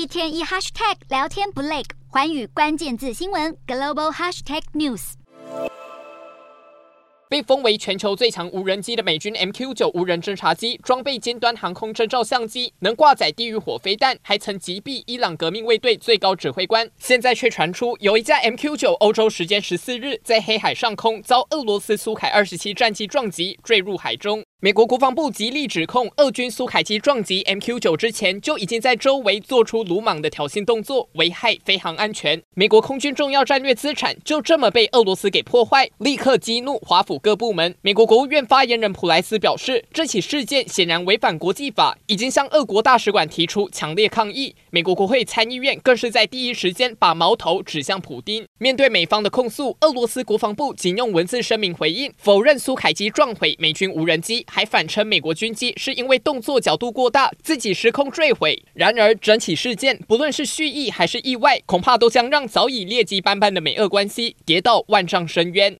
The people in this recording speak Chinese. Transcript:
一天一 hashtag 聊天不累，寰宇关键字新闻 global hashtag news。被封为全球最强无人机的美军 MQ 九无人侦察机，装备尖端航空侦照相机，能挂载地狱火飞弹，还曾击毙伊朗革命卫队最高指挥官。现在却传出有一架 MQ 九，欧洲时间十四日在黑海上空遭俄罗斯苏凯二十七战机撞击，坠入海中。美国国防部极力指控，俄军苏凯机撞击 MQ 九之前就已经在周围做出鲁莽的挑衅动作，危害飞航安全。美国空军重要战略资产就这么被俄罗斯给破坏，立刻激怒华府各部门。美国国务院发言人普莱斯表示，这起事件显然违反国际法，已经向俄国大使馆提出强烈抗议。美国国会参议院更是在第一时间把矛头指向普丁。面对美方的控诉，俄罗斯国防部仅用文字声明回应，否认苏凯机撞毁美军无人机。还反称美国军机是因为动作角度过大，自己失控坠毁。然而，整起事件不论是蓄意还是意外，恐怕都将让早已劣迹斑斑的美俄关系跌到万丈深渊。